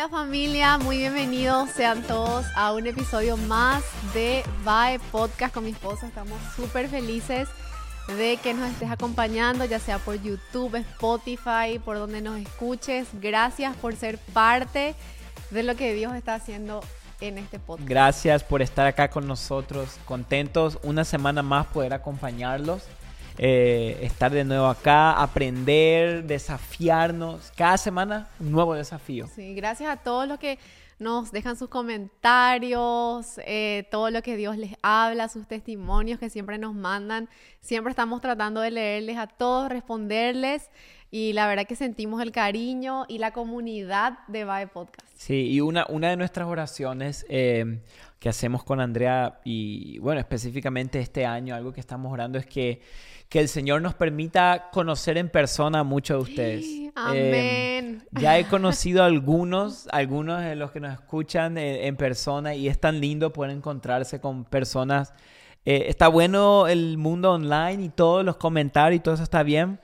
Hola familia, muy bienvenidos sean todos a un episodio más de Bye Podcast con mi esposa. Estamos súper felices de que nos estés acompañando, ya sea por YouTube, Spotify, por donde nos escuches. Gracias por ser parte de lo que Dios está haciendo en este podcast. Gracias por estar acá con nosotros, contentos una semana más poder acompañarlos. Eh, estar de nuevo acá, aprender, desafiarnos. Cada semana un nuevo desafío. Sí, gracias a todos los que nos dejan sus comentarios, eh, todo lo que Dios les habla, sus testimonios que siempre nos mandan. Siempre estamos tratando de leerles a todos, responderles. Y la verdad que sentimos el cariño y la comunidad de Bae Podcast. Sí, y una, una de nuestras oraciones eh, que hacemos con Andrea, y bueno, específicamente este año, algo que estamos orando es que que el Señor nos permita conocer en persona a muchos de ustedes. Amén. ya he conocido a algunos, algunos de los que nos escuchan en, persona y es tan lindo poder encontrarse con personas. Eh, está bueno el mundo online y todos los comentarios y todo eso está bien,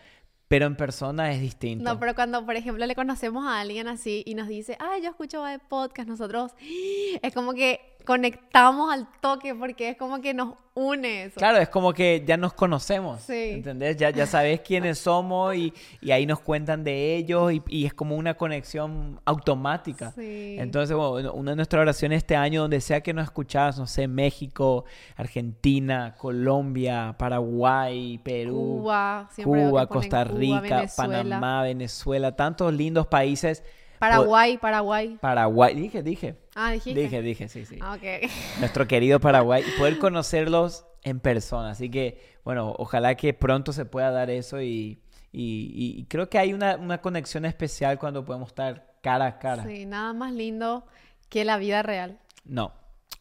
pero en persona es distinto. No, pero cuando, por ejemplo, le conocemos a alguien así y nos dice, ay, yo escucho de podcast, nosotros, es como que conectamos al toque porque es como que nos une eso. Claro, es como que ya nos conocemos. Sí. ¿Entendés? Ya, ya sabes quiénes somos y, y ahí nos cuentan de ellos y, y, es como una conexión automática. Sí. Entonces, bueno, una de nuestras oraciones este año, donde sea que nos escuchas, no sé, México, Argentina, Colombia, Paraguay, Perú, Cuba, Cuba Costa Rica, Panamá, Venezuela, tantos lindos países Paraguay, Paraguay. Paraguay, dije, dije. Ah, dijiste. Dije, dije, sí, sí. Ah, ok. Nuestro querido Paraguay. Y poder conocerlos en persona. Así que, bueno, ojalá que pronto se pueda dar eso y, y, creo que hay una, una, conexión especial cuando podemos estar cara a cara. Sí, nada más lindo que la vida real. No.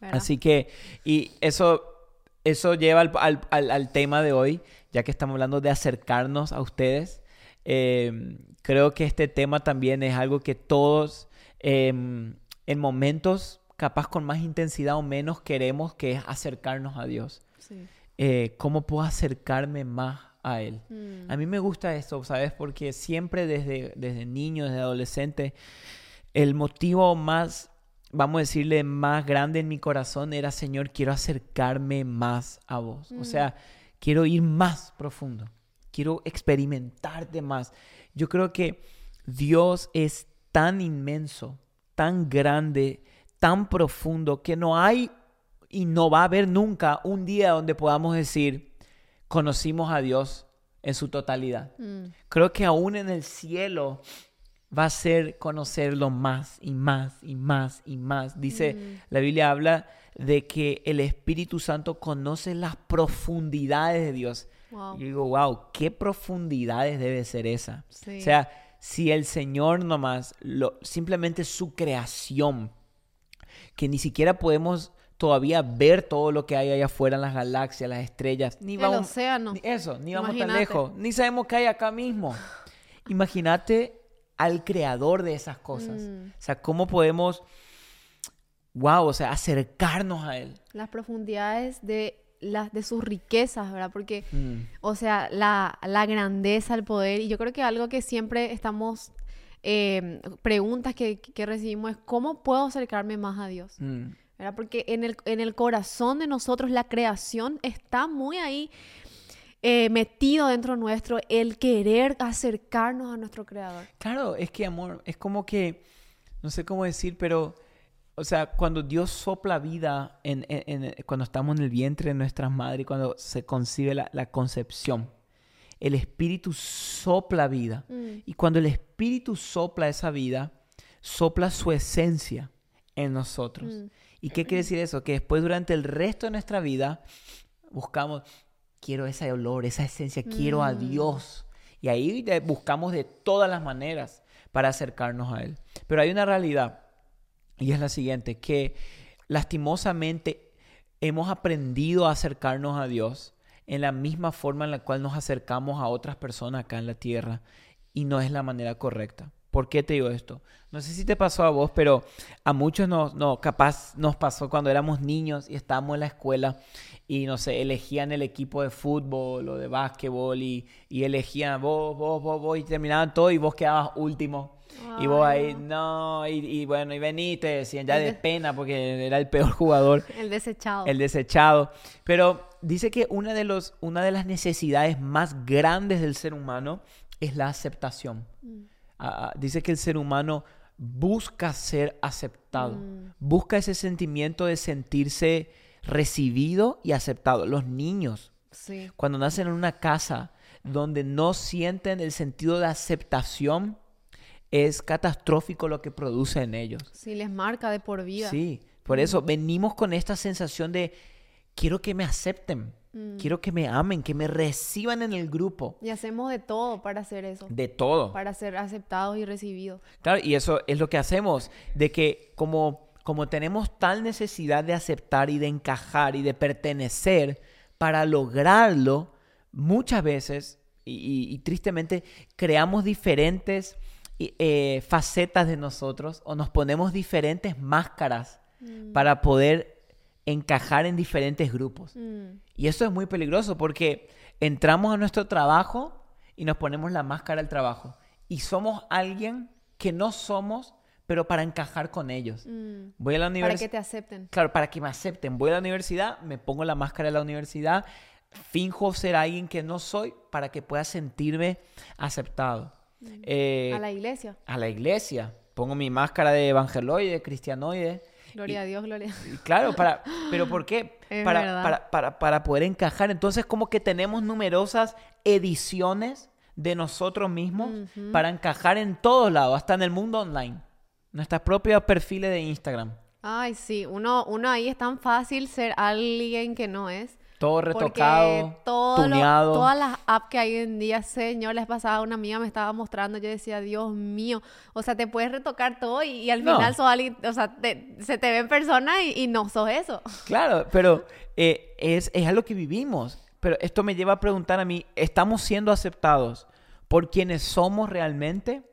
Así que, y eso, eso lleva al, al, al tema de hoy, ya que estamos hablando de acercarnos a ustedes. Eh, creo que este tema también es algo que todos em, en momentos capaz con más intensidad o menos queremos, que es acercarnos a Dios. Eh, ¿Cómo puedo acercarme más a Él? Mm. A mí me gusta esto, ¿sabes? Porque siempre desde, desde niño, desde adolescente, el motivo más, vamos a decirle, más grande en mi corazón era, Señor, quiero acercarme más a vos. O mm. sea, quiero ir más profundo quiero experimentarte más. Yo creo que Dios es tan inmenso, tan grande, tan profundo, que no hay y no va a haber nunca un día donde podamos decir, conocimos a Dios en su totalidad. Mm. Creo que aún en el cielo va a ser conocerlo más y más y más y más. Dice, mm. la Biblia habla de que el Espíritu Santo conoce las profundidades de Dios. Y digo, wow, qué profundidades debe ser esa. O sea, si el Señor nomás, lo, simplemente su creación, que ni siquiera podemos todavía ver todo lo que hay allá afuera en las galaxias, las estrellas, ni vamos, el océano. eso, ni vamos tan lejos, ni sabemos qué hay acá mismo. Imagínate al creador de esas cosas. Mm. O sea, cómo podemos, wow, o sea, acercarnos a él. Las profundidades de las de sus riquezas, ¿verdad? Porque, mm. o sea, la, la, grandeza, el poder, y yo creo que algo que siempre estamos, eh, preguntas que, que, recibimos es, ¿cómo puedo acercarme más a Dios? Mm. ¿verdad? Porque en el, en el corazón de nosotros la creación está muy ahí eh, metido dentro nuestro, el querer acercarnos a nuestro Creador. Claro, es que, amor, es como que, no sé cómo decir, pero o sea, cuando Dios sopla vida, en, cuando estamos en el vientre de nuestras madres, cuando se concibe la, concepción, el Espíritu sopla vida. Mm. Y cuando el Espíritu sopla esa vida, sopla su esencia en nosotros. Mm. ¿Y qué quiere decir eso? Que después durante el resto de nuestra vida buscamos, quiero ese olor, esa esencia, quiero a mm. Dios. Y ahí buscamos de todas las maneras para acercarnos a Él. Pero hay una realidad y es la siguiente, que lastimosamente hemos aprendido a acercarnos a Dios en la misma forma en la cual nos acercamos a otras personas acá en la tierra y no es la manera correcta. ¿Por qué te digo esto? No sé si te pasó a vos, pero a muchos no, no, capaz nos pasó cuando éramos niños y estábamos en la escuela y no sé, elegían el equipo de fútbol o de básquetbol y, y elegían vos, vos, vos, vos y terminaban todo y vos quedabas último. Y vos ahí, no, y, bueno, y te decían ya de pena porque era el peor jugador. El desechado. El desechado. Pero dice que una de, los, una de las necesidades más grandes del ser humano es la aceptación. Mm. Ah, ah, dice que el ser humano busca ser aceptado, mm. busca ese sentimiento de sentirse recibido y aceptado. Los niños, cuando nacen en una casa donde no sienten el sentido de aceptación, es catastrófico lo que produce en ellos. Sí, les marca de por vida. Sí, por eso mm. venimos con esta sensación de quiero que me acepten. Mm. Quiero que me amen, que me reciban en el grupo. Y hacemos de todo para hacer eso. De todo. Para ser aceptados y recibidos. Claro, y eso es lo que hacemos, de que como, como tenemos tal necesidad de aceptar y de encajar y de pertenecer, para lograrlo, muchas veces, y, tristemente, creamos diferentes eh, facetas de nosotros o nos ponemos diferentes máscaras mm. para poder encajar en diferentes grupos. Mm. Y eso es muy peligroso porque entramos a nuestro trabajo y nos ponemos la máscara del trabajo. Y somos alguien que no somos, pero para encajar con ellos. Mm. Voy a la universidad. Para que te acepten. Claro, para que me acepten. Voy a la universidad, me pongo la máscara de la universidad, finjo ser alguien que no soy para que pueda sentirme aceptado. Eh, a la iglesia. A la iglesia. Pongo mi máscara de evangeloide, cristianoide Gloria a Dios, gloria. claro, para, pero ¿por qué? Para, para, para, para, poder encajar. Entonces, como que tenemos numerosas ediciones de nosotros mismos para encajar en todos lados, hasta en el mundo online. Nuestras propios perfiles de Instagram. Ay, sí, uno, uno ahí es tan fácil ser alguien que no es. Todo retocado, tuneado. todas las apps que hay en día, señor, les pasaba una amiga me estaba mostrando, yo decía, Dios mío, o sea, te puedes retocar todo y, al final sos alguien, o sea, se te ve en persona y, no sos eso. Claro, pero eh, es, es algo que vivimos. Pero esto me lleva a preguntar a mí, ¿estamos siendo aceptados por quienes somos realmente?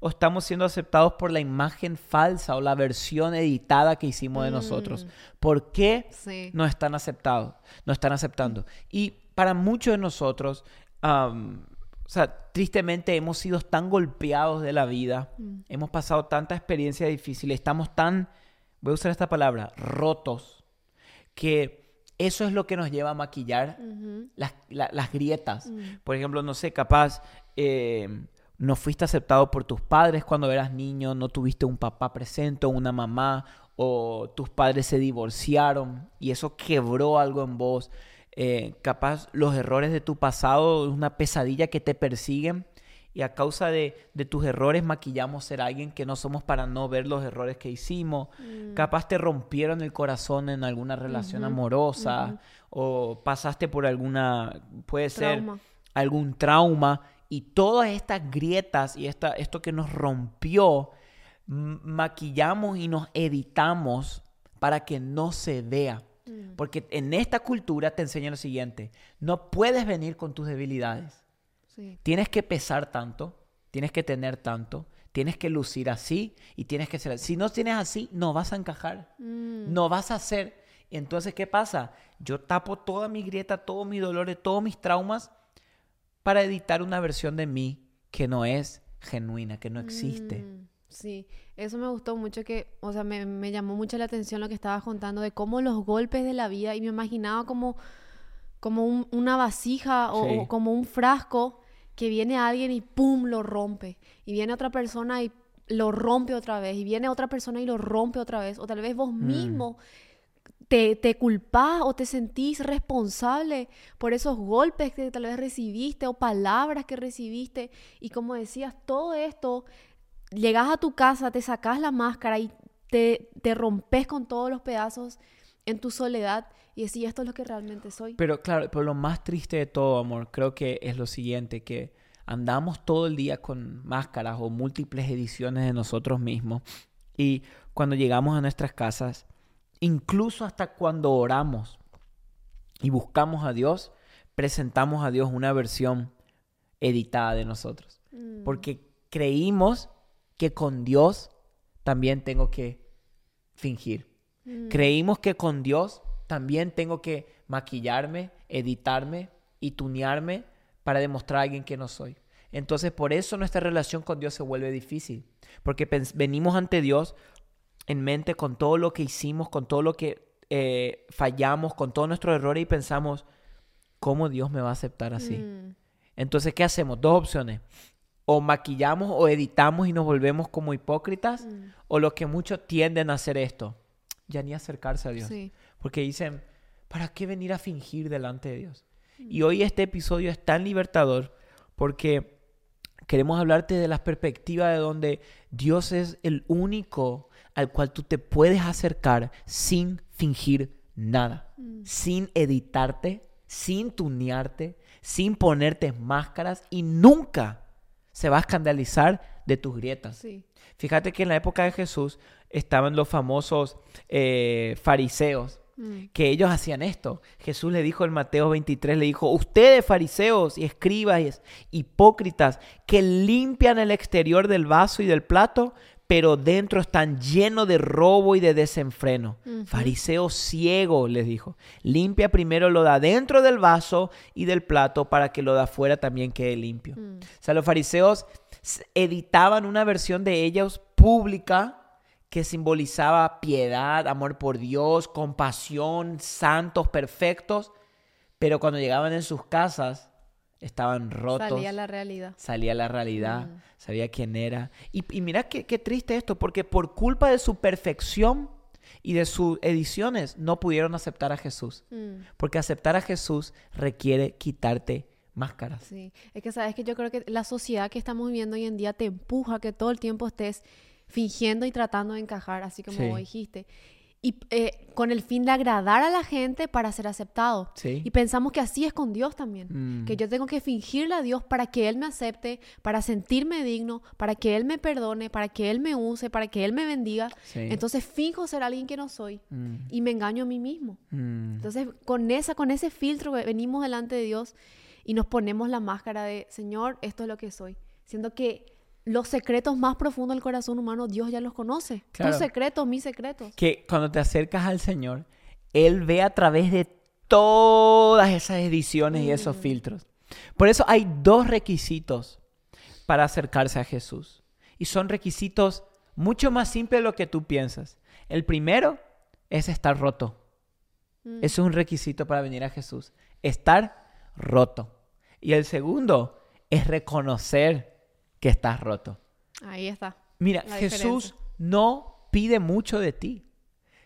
O estamos siendo aceptados por la imagen falsa o la versión editada que hicimos de nosotros? Mm. ¿Por qué no están aceptados? No están aceptando. Y para muchos de nosotros, o sea, tristemente hemos sido tan golpeados de la vida, mm. hemos pasado tanta experiencia difícil, estamos tan, voy a usar esta palabra, rotos, que eso es lo que nos lleva a maquillar las, grietas. Mm. Por ejemplo, no sé, capaz eh, no fuiste aceptado por tus padres cuando eras niño, no tuviste un papá presente o una mamá, o tus padres se divorciaron y eso quebró algo en vos. Eh, capaz los errores de tu pasado es una pesadilla que te persiguen y a causa de, tus errores maquillamos ser alguien que no somos para no ver los errores que hicimos. Mm. Capaz te rompieron el corazón en alguna relación amorosa o pasaste por alguna, puede ser algún trauma y todas estas grietas y esta, esto que nos rompió, maquillamos y nos editamos para que no se vea. Mm. Porque en esta cultura te enseña lo siguiente, no puedes venir con tus debilidades. Tienes que pesar tanto, tienes que tener tanto, tienes que lucir así y tienes que ser así. Si no tienes así, no vas a encajar, mm. no vas a ser. Entonces, ¿qué pasa? Yo tapo toda mi grieta, todos mis dolores, todos mis traumas para editar una versión de mí que no es genuina, que no existe. Mm, sí, eso me gustó mucho que, o sea, me, llamó mucho la atención lo que estabas contando de cómo los golpes de la vida, y me imaginaba como, como una vasija o, como un frasco que viene alguien y ¡pum! lo rompe. Y viene otra persona y lo rompe otra vez. Y viene otra persona y lo rompe otra vez. O tal vez vos mm. Te, te culpás o te sentís responsable por esos golpes que tal vez recibiste o palabras que recibiste. Y como decías, todo esto, llegas a tu casa, te sacas la máscara y te, te rompes con todos los pedazos en tu soledad y decís, esto es lo que realmente soy. Pero claro, pero lo más triste de todo, amor, creo que es lo siguiente, que andamos todo el día con máscaras o múltiples ediciones de nosotros mismos y cuando llegamos a nuestras casas, Incluso hasta cuando oramos y buscamos a Dios, presentamos a Dios una versión editada de nosotros. Mm. Porque creímos que con Dios también tengo que fingir. Mm. Creímos que con Dios también tengo que maquillarme, editarme y tunearme para demostrar a alguien que no soy. Entonces por eso nuestra relación con Dios se vuelve difícil, porque venimos ante Dios en mente con todo lo que hicimos, con todo lo que eh, fallamos, con todos nuestros errores y pensamos, ¿cómo Dios me va a aceptar así? Mm. Entonces, ¿qué hacemos? Dos opciones. O maquillamos o editamos y nos volvemos como hipócritas, mm. o lo que muchos tienden a hacer esto, ya ni acercarse a Dios. Porque dicen, ¿para qué venir a fingir delante de Dios? Mm. Y hoy este episodio es tan libertador porque queremos hablarte de la perspectiva de donde Dios es el único al cual tú te puedes acercar sin fingir nada, mm. sin editarte, sin tunearte, sin ponerte máscaras y nunca se va a escandalizar de tus grietas. Fíjate que en la época de Jesús estaban los famosos eh, fariseos, mm. que ellos hacían esto. Jesús le dijo en Mateo 23, le dijo, ustedes fariseos y escribas hipócritas que limpian el exterior del vaso y del plato, pero dentro están llenos de robo y de desenfreno. Fariseo ciego, les dijo. Limpia primero lo de adentro del vaso y del plato para que lo de afuera también quede limpio. Mm. O sea, los fariseos editaban una versión de ellos pública que simbolizaba piedad, amor por Dios, compasión, santos, perfectos, pero cuando llegaban en sus casas estaban rotos. Salía la realidad. Salía la realidad, mm. sabía quién era. Y, mira qué, triste esto, porque por culpa de su perfección y de sus ediciones no pudieron aceptar a Jesús. Mm. Porque aceptar a Jesús requiere quitarte máscaras. Sí, es que sabes que yo creo que la sociedad que estamos viviendo hoy en día te empuja a que todo el tiempo estés fingiendo y tratando de encajar, así como dijiste y eh, con el fin de agradar a la gente para ser aceptado. Y pensamos que así es con Dios también, mm. que yo tengo que fingirle a Dios para que Él me acepte, para sentirme digno, para que Él me perdone, para que Él me use, para que Él me bendiga. Entonces finjo ser alguien que no soy mm. y me engaño a mí mismo. Mm. Entonces con, esa, con ese filtro venimos delante de Dios y nos ponemos la máscara de, Señor, esto es lo que soy. Siendo que los secretos más profundos del corazón humano, Dios ya los conoce. Tus secretos, mis secretos. Que cuando te acercas al Señor, Él ve a través de todas esas ediciones y esos mm. filtros. Por eso hay dos requisitos para acercarse a Jesús. Y son requisitos mucho más simples de lo que tú piensas. El primero es estar roto. Mm. Eso es un requisito para venir a Jesús. Estar roto. Y el segundo es reconocer que estás roto. Ahí está. Mira, Jesús no pide mucho de ti.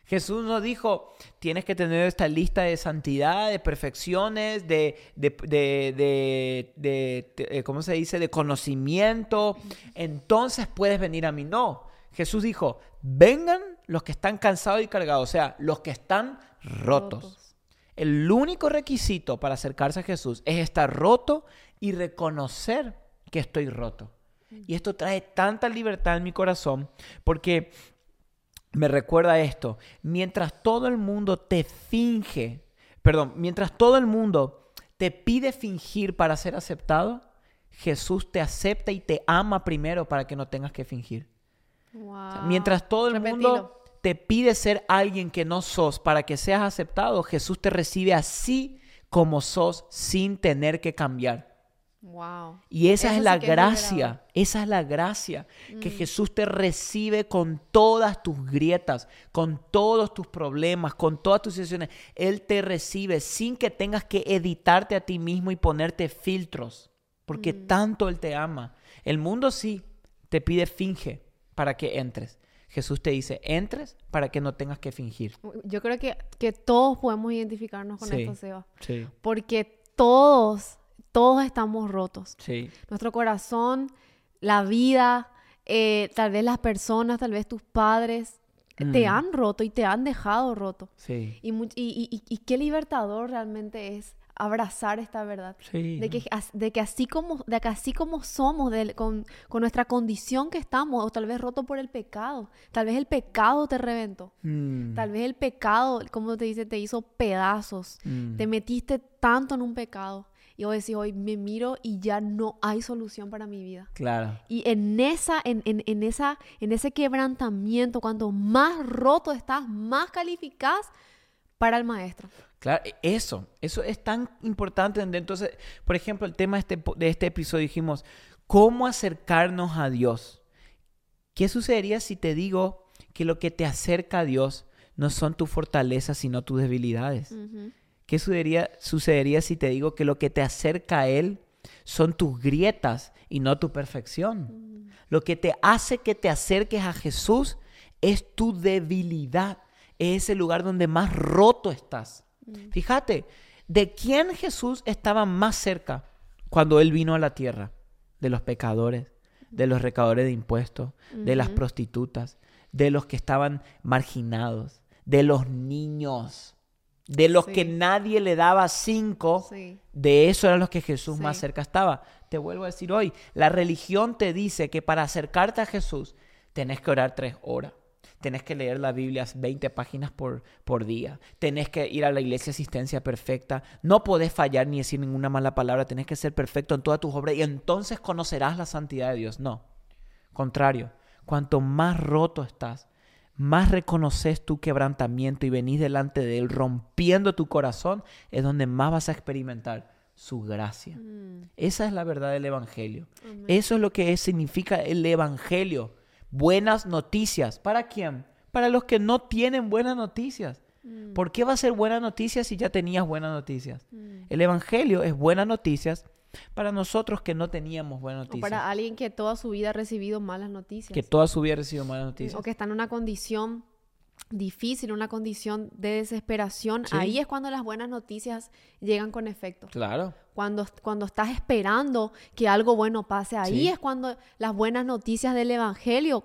Jesús no dijo, tienes que tener esta lista de santidad, de perfecciones, de, de, de, de, eh, ¿cómo se dice?, de conocimiento. Entonces puedes venir a mí. No. Jesús dijo, vengan los que están cansados y cargados, o sea, los que están rotos. rotos. El único requisito para acercarse a Jesús es estar roto y reconocer que estoy roto. Y esto trae tanta libertad en mi corazón porque me recuerda esto. Mientras todo el mundo te finge, perdón, mientras todo el mundo te pide fingir para ser aceptado, Jesús te acepta y te ama primero para que no tengas que fingir. mientras todo el mundo te pide ser alguien que no sos para que seas aceptado, Jesús te recibe así como sos sin tener que cambiar. Wow. Y esa es la gracia, esa es la gracia, que mm. Jesús te recibe con todas tus grietas, con todos tus problemas, con todas tus situaciones. Él te recibe sin que tengas que editarte a ti mismo y ponerte filtros, porque mm. tanto Él te ama. El mundo sí te pide finge para que entres. Jesús te dice, entres para que no tengas que fingir. Yo creo que, que todos podemos identificarnos con esto, Seba. Sí. Porque todos todos estamos rotos. Sí. Nuestro corazón, la vida, eh, tal vez las personas, tal vez tus padres, te mm. han roto y te han dejado roto. Sí. Y, y, y, qué libertador realmente es abrazar esta verdad. Sí. De, que, de que así como, de que así como somos, con, con, nuestra condición que estamos, o tal vez roto por el pecado, tal vez el pecado te reventó, mm. tal vez el pecado, como te dice, te hizo pedazos, mm. te metiste tanto en un pecado y decís hoy me miro y ya no hay solución para mi vida. Claro. Y en esa, en, en, en esa, en ese quebrantamiento, cuanto más roto estás, más calificás para el maestro. Claro, e, eso, eso es tan importante. Entonces, por ejemplo, el tema de este, de este episodio dijimos, ¿cómo acercarnos a Dios? ¿Qué sucedería si te digo que lo que te acerca a Dios no son tus fortalezas, sino tus debilidades? ¿Qué sucedería, sucedería si te digo que lo que te acerca a Él son tus grietas y no tu perfección? Mm. Lo que te hace que te acerques a Jesús es tu debilidad, es ese lugar donde más roto estás. Mm. Fíjate, ¿de quién Jesús estaba más cerca cuando Él vino a la tierra? De los pecadores, de los recaudadores de impuestos, de las prostitutas, de los que estaban marginados, de los niños, de los que nadie le daba cinco, de eso eran los que Jesús más cerca estaba. Te vuelvo a decir hoy, la religión te dice que para acercarte a Jesús tenés que orar tres horas. Tenés que leer la Biblia 20 páginas por, por día. Tenés que ir a la iglesia asistencia perfecta. No podés fallar ni decir ninguna mala palabra. Tenés que ser perfecto en todas tus obras y entonces conocerás la santidad de Dios. No. Contrario. Cuanto más roto estás, más reconoces tu quebrantamiento y venís delante de Él rompiendo tu corazón, es donde más vas a experimentar su gracia. Mm. Esa es la verdad del Evangelio. Eso es lo que significa el Evangelio. Buenas noticias. ¿Para quién? Para los que no tienen buenas noticias. Mm. ¿Por qué va a ser buena noticia si ya tenías buenas noticias? Mm. El Evangelio es buenas noticias para nosotros que no teníamos buenas noticias. O para alguien que toda su vida ha recibido malas noticias. Que toda su vida ha recibido malas noticias. O que está en una condición difícil, una condición de desesperación. Ahí es cuando las buenas noticias llegan con efecto. Claro. Cuando, cuando estás esperando que algo bueno pase, ahí es cuando las buenas noticias del Evangelio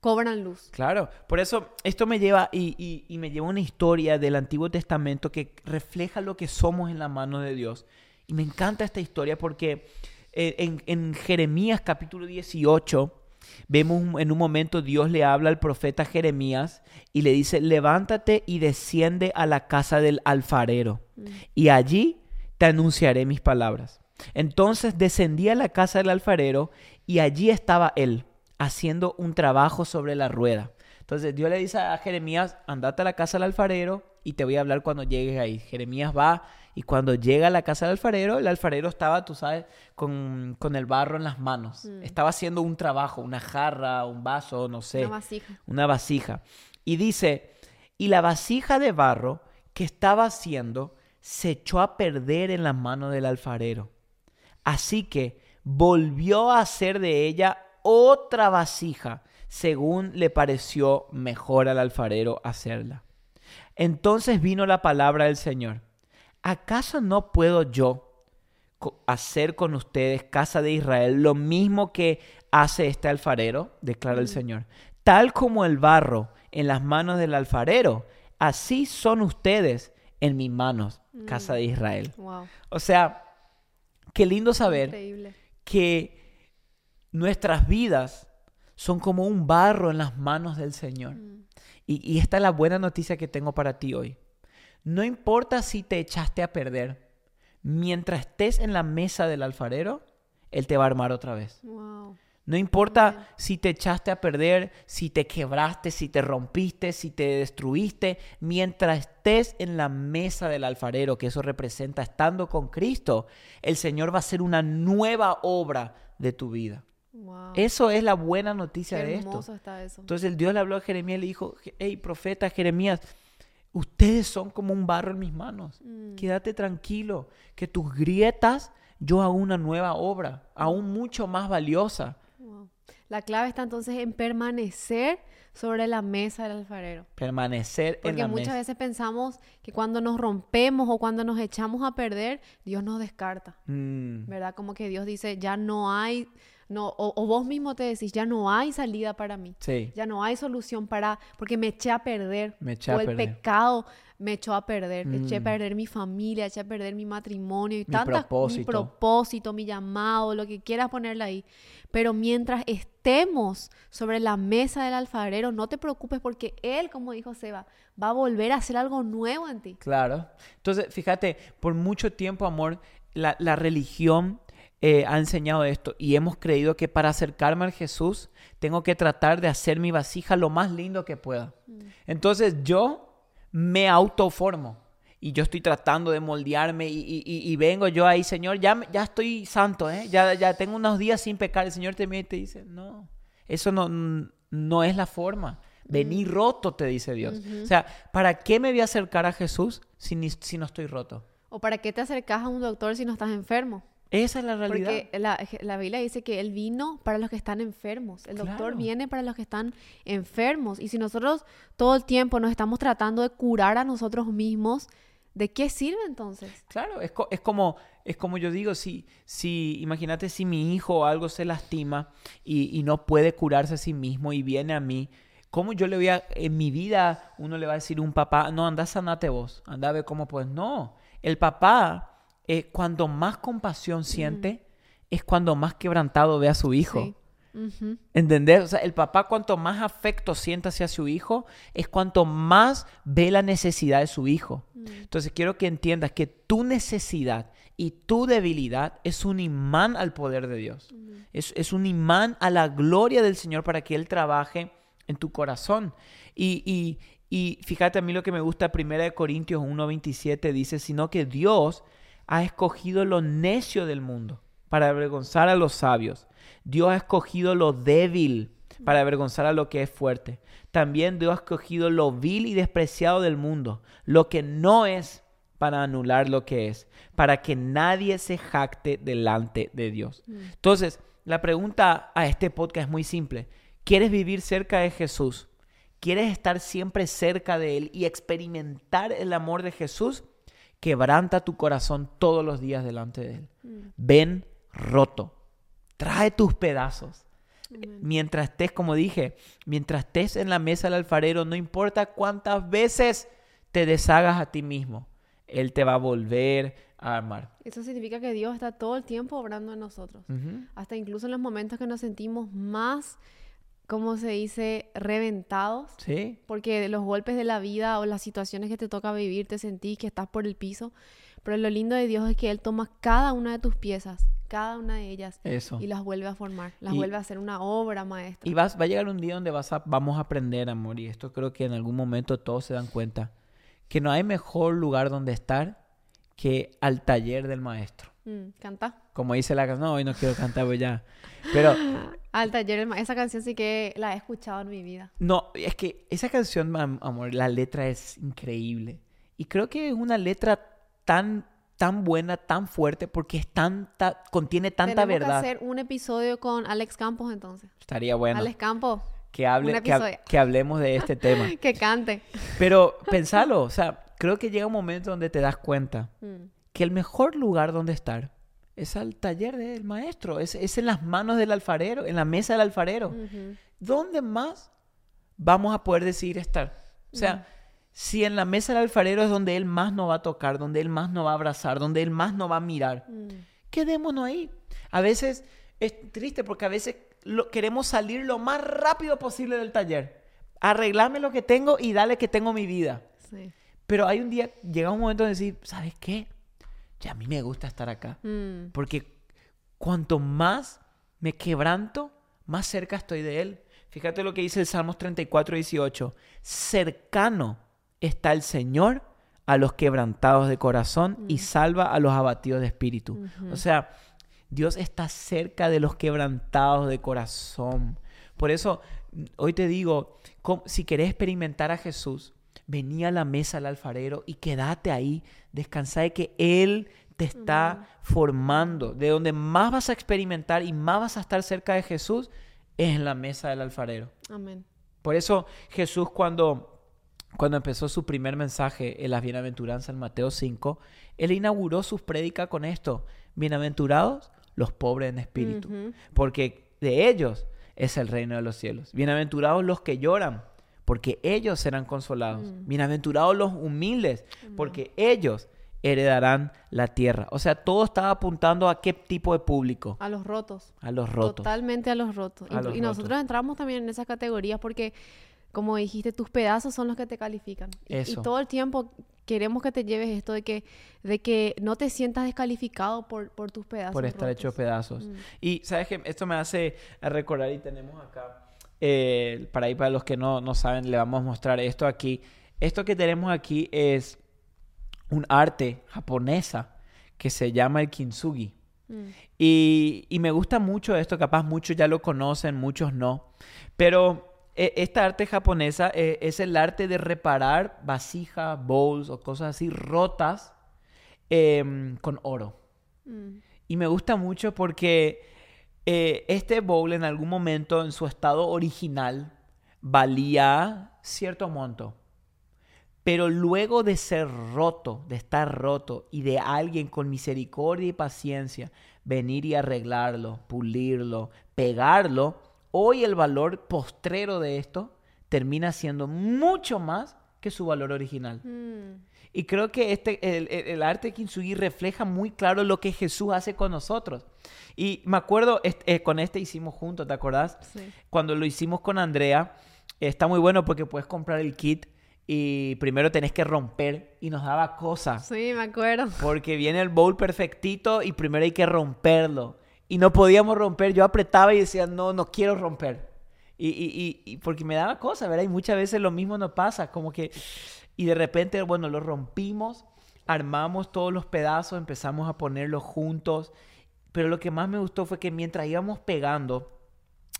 cobran luz. Claro, por eso esto me lleva y, y me lleva una historia del Antiguo Testamento que refleja lo que somos en la mano de Dios y me encanta esta historia porque eh, en, Jeremías capítulo 18 vemos en un momento Dios le habla al profeta Jeremías y le dice, levántate y desciende a la casa del alfarero mm. y allí te anunciaré mis palabras. Entonces descendí a la casa del alfarero y allí estaba él haciendo un trabajo sobre la rueda. Entonces Dios le dice a Jeremías, andate a la casa del alfarero y te voy a hablar cuando llegues ahí. Jeremías va y cuando llega a la casa del alfarero, el alfarero estaba, tú sabes, con, el barro en las manos. Mm. Estaba haciendo un trabajo, una jarra, un vaso, no sé. Una vasija. Una vasija. Y dice, y la vasija de barro que estaba haciendo se echó a perder en las manos del alfarero. Así que volvió a hacer de ella otra vasija, según le pareció mejor al alfarero hacerla. Entonces vino la palabra del Señor. ¿acaso no puedo yo hacer con ustedes, casa de Israel, lo mismo que hace este alfarero? declara el. Señor. Tal como el barro en las manos del alfarero, así son ustedes en mis manos, casa mm. de Israel. O sea, qué lindo saber que nuestras vidas son como un barro en las manos del Señor. Mm. Y esta es la buena noticia que tengo para ti hoy. No importa si te echaste a perder, mientras estés en la mesa del alfarero, Él te va a armar otra vez. No importa si te echaste a perder, si te quebraste, si te rompiste, si te destruiste, mientras estés en la mesa del alfarero, que eso representa estando con Cristo, el Señor va a hacer una nueva obra de tu vida. Eso es la buena noticia de esto. Está eso. Entonces el Dios le habló a Jeremías y le dijo, hey, profeta Jeremías, Ustedes son como un barro en mis manos. Mm. Quédate tranquilo, que tus grietas yo hago una nueva obra, aún mucho más valiosa. La clave está entonces en permanecer sobre la mesa del alfarero. Permanecer en la mesa. Porque muchas veces pensamos que cuando nos rompemos o cuando nos echamos a perder, Dios nos descarta. Mm. ¿Verdad? Como que Dios dice, ya no hay no, o, vos mismo te decís, ya no hay salida para mí. Sí. Ya no hay solución para, porque me eché a perder. Me eché o a el perder. pecado me echó a perder. Eché a Mm. perder mi familia, eché a perder mi matrimonio y Mi tantas mi propósito. propósito, mi llamado, lo que quieras ponerle ahí. Pero mientras estemos sobre la mesa del alfarero, no te preocupes porque él, como dijo Seba, va a volver a hacer algo nuevo en ti. Claro. Entonces, fíjate, por mucho tiempo, amor, la, la religión eh, ha enseñado esto y hemos creído que para acercarme a Jesús tengo que tratar de hacer mi vasija lo más lindo que pueda. Entonces yo me autoformo y yo estoy tratando de moldearme y, y- y- y vengo yo ahí, Señor, ya, ya estoy santo, ¿eh? ya, ya tengo unos días sin pecar. El Señor te mira y te dice, no, eso no, no es la forma. Vení roto, te dice Dios. O sea, ¿para qué me voy a acercar a Jesús si, ni- si no estoy roto? ¿O para qué te acercas a un doctor si no estás enfermo? Esa es la realidad. Porque la, la Biblia dice que Él vino para los que están enfermos. El doctor viene para los que están enfermos. Y si nosotros todo el tiempo nos estamos tratando de curar a nosotros mismos, ¿de qué sirve entonces? Claro, es, co- es como es como yo digo, si, si imagínate si mi hijo o algo se lastima y, y no puede curarse a sí mismo y viene a mí, ¿cómo yo le voy a, en mi vida, uno le va a decir a un papá, no, anda, sanate vos, anda a ver cómo puedes? No, el papá, eh, cuando más compasión siente, es cuando más quebrantado ve a su hijo. Sí. ¿Entendés? O sea, el papá cuanto más afecto siente hacia su hijo, es cuanto más ve la necesidad de su hijo. Entonces quiero que entiendas que tu necesidad y tu debilidad es un imán al poder de Dios. es, es un imán a la gloria del Señor para que Él trabaje en tu corazón. Y, y- y fíjate a mí lo que me gusta, 1 Corintios 1.27 dice, sino que Dios ha escogido lo necio del mundo para avergonzar a los sabios. Dios ha escogido lo débil para avergonzar a lo que es fuerte. También Dios ha escogido lo vil y despreciado del mundo, lo que no es para anular lo que es, para que nadie se jacte delante de Dios. Entonces, la pregunta a este podcast es muy simple. ¿Quieres vivir cerca de Jesús? ¿Quieres estar siempre cerca de Él y experimentar el amor de Jesús? Quebranta tu corazón todos los días delante de Él. Ven roto. Trae tus pedazos. Mientras estés, como dije, mientras estés en la mesa del alfarero, no importa cuántas veces te deshagas a ti mismo, Él te va a volver a armar. Eso significa que Dios está todo el tiempo obrando en nosotros. Hasta incluso en los momentos que nos sentimos más, ¿cómo se dice?, reventados. Sí, Porque los golpes de la vida o las situaciones que te toca vivir, te sentís que estás por el piso. Pero lo lindo de Dios es que Él toma cada una de tus piezas, cada una de ellas, eso. y las vuelve a formar, las Y- vuelve a hacer una obra maestra. Y vas, va a llegar un día donde vas a, vamos a aprender, amor, y esto creo que en algún momento todos se dan cuenta, que no hay mejor lugar donde estar que al taller del maestro. Mm, canta. Como dice la canción, no, hoy no quiero cantar, pues ya. Pero Al taller, el ma- esa canción sí que la he escuchado en mi vida. no, es que esa canción, am- amor, la letra es increíble. Y creo que es una letra tan, tan buena, tan fuerte, porque es tanta, contiene tanta Tenemos verdad. que hacer un episodio con Alex Campos entonces. Estaría bueno Alex Campos, hable, que hablemos de este tema. que cante. Pero pensalo, o sea, creo que llega un momento donde te das cuenta Mm, que el mejor lugar donde estar es al taller del maestro, es, es en las manos del alfarero, en la mesa del alfarero. ¿Dónde más vamos a poder decidir estar? O sea, si en la mesa del alfarero es donde él más nos va a tocar, donde él más nos va a abrazar, donde él más nos va a mirar, Mm, quedémonos ahí. A veces es triste porque a veces lo- queremos salir lo más rápido posible del taller. Arreglarme lo que tengo y dale que tengo mi vida. sí. Pero hay un día, llega un momento de decir, ¿sabes qué? Ya a mí me gusta estar acá. Mm, Porque cuanto más me quebranto, más cerca estoy de Él. Fíjate lo que dice el Salmos 34, 18. Cercano está el Señor a los quebrantados de corazón y salva a los abatidos de espíritu. O sea, Dios está cerca de los quebrantados de corazón. Por eso, hoy te digo, si querés experimentar a Jesús, vení a la mesa al alfarero y quédate ahí, descansa de que Él te está formando. De donde más vas a experimentar y más vas a estar cerca de Jesús es en la mesa del alfarero. amén. Por eso Jesús cuando, cuando empezó su primer mensaje en las bienaventuranzas en Mateo 5, Él inauguró sus prédicas con esto. Bienaventurados los pobres en espíritu, porque de ellos es el reino de los cielos. Bienaventurados los que lloran, porque ellos serán consolados. Mm. Bienaventurados los humildes, porque ellos heredarán la tierra. O sea, todo estaba apuntando a qué tipo de público. A los rotos. A los rotos. Totalmente a los rotos. y, nosotros entramos también en esas categorías porque, como dijiste, tus pedazos son los que te califican. Y, todo el tiempo queremos que te lleves esto de que, de que no te sientas descalificado por, por tus pedazos. Por estar hecho pedazos. Mm. Y sabes que esto me hace recordar y tenemos acá, eh, para ahí para los que no, no saben, le vamos a mostrar esto aquí. Esto que tenemos aquí es un arte japonesa que se llama el kintsugi. Mm. Y, y, me gusta mucho esto, capaz muchos ya lo conocen, muchos no. Pero e, esta arte japonesa eh, es el arte de reparar vasijas, bowls o cosas así rotas em, con oro. Mm. Y me gusta mucho porque eh, este bowl en algún momento en su estado original valía cierto monto. Pero luego de ser roto, de estar roto y de alguien con misericordia y paciencia venir y arreglarlo, pulirlo, pegarlo, hoy el valor postrero de esto termina siendo mucho más que su valor original. Mm. Y creo que este, el, el, arte de Kintsugi refleja muy claro lo que Jesús hace con nosotros. Y me acuerdo, eh, con este hicimos juntos, ¿te acordás? Sí. Cuando lo hicimos con Andrea, está muy bueno porque puedes comprar el kit y primero tenés que romper y nos daba cosas. Sí, me acuerdo. Porque viene el bowl perfectito y primero hay que romperlo. Y no podíamos romper, yo apretaba y decía, no, no quiero romper. Y, y, y, porque me daba cosas, ¿verdad? Y muchas veces lo mismo nos pasa, como que... Y de repente, bueno, lo rompimos, armamos todos los pedazos, empezamos a ponerlos juntos. Pero lo que más me gustó fue que mientras íbamos pegando,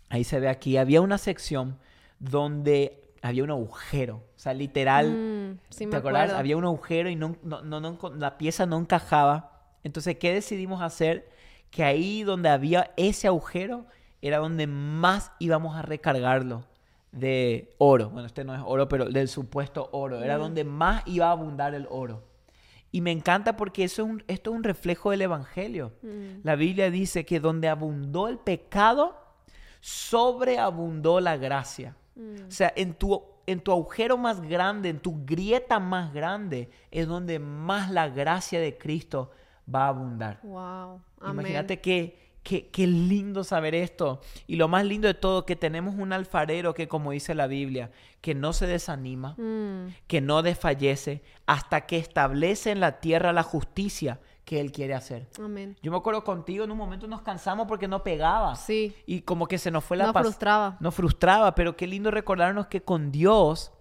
ahí se ve aquí, había una sección donde había un agujero. O sea, literal. Mm, ¿Te acuerdas? Había un agujero y no, no, no, la pieza no encajaba. Entonces, ¿qué decidimos hacer? Que ahí donde había ese agujero era donde más íbamos a recargarlo de oro. Bueno, este no es oro, pero del supuesto oro. Era mm. donde más iba a abundar el oro. Y me encanta porque eso es un, esto es un reflejo del Evangelio. Mm. La Biblia dice que donde abundó el pecado, sobreabundó la gracia. Mm. O sea, en tu, en tu agujero más grande, en tu grieta más grande, es donde más la gracia de Cristo va a abundar. Wow. Imagínate que, Qué, lindo saber esto. Y lo más lindo de todo, que tenemos un alfarero que, como dice la Biblia, que no se desanima, mm. Que no desfallece, hasta que establece en la tierra la justicia que Él quiere hacer. Amén. Yo me acuerdo contigo, en un momento nos cansamos porque no pegaba. Sí. Y como que se nos fue la paz. Nos frustraba. Nos frustraba, pero qué lindo recordarnos que con Dios,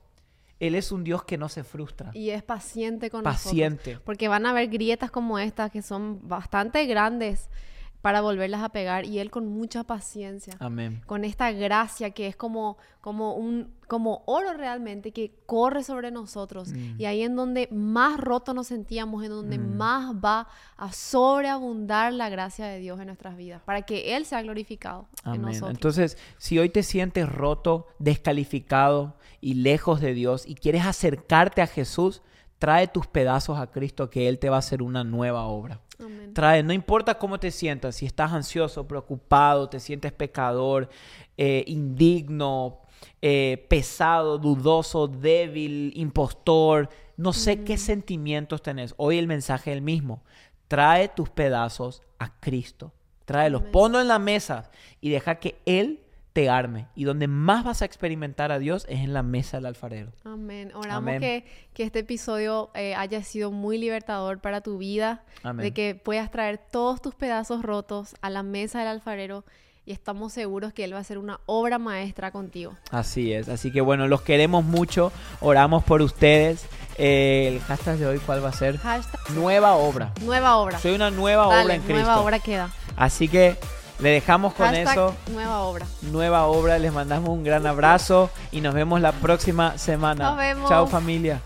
Él es un Dios que no se frustra. Y es paciente con nosotros. Paciente. Porque van a haber grietas como estas que son bastante grandes para volverlas a pegar y él con mucha paciencia. Amén. Con esta gracia que es como como un como oro realmente que corre sobre nosotros mm. y ahí en donde más roto nos sentíamos, en donde mm. más va a sobreabundar la gracia de Dios en nuestras vidas, para que él sea glorificado Amén. en nosotros. Entonces, si hoy te sientes roto, descalificado y lejos de Dios y quieres acercarte a Jesús, trae tus pedazos a Cristo que él te va a hacer una nueva obra. Trae, no importa cómo te sientas, si estás ansioso, preocupado, te sientes pecador, eh, indigno, eh, pesado, dudoso, débil, impostor, no sé qué sentimientos tenés. Hoy el mensaje es el mismo. Trae tus pedazos a Cristo. Tráelos, ponlo en la mesa y deja que Él te arme. Y donde más vas a experimentar a Dios es en la mesa del alfarero. Amén. Oramos Que, que, este episodio eh, haya sido muy libertador para tu vida. De que puedas traer todos tus pedazos rotos a la mesa del alfarero. Y estamos seguros que Él va a hacer una obra maestra contigo. Así es. Así que bueno, los queremos mucho. Oramos por ustedes. Eh, el hashtag de hoy, ¿cuál va a ser? Nueva obra. Nueva obra. Soy una nueva obra en Cristo. Nueva obra queda. Así que le dejamos con eso. Nueva obra. Nueva obra. Les mandamos un gran abrazo y nos vemos la próxima semana. Nos vemos. Chao familia.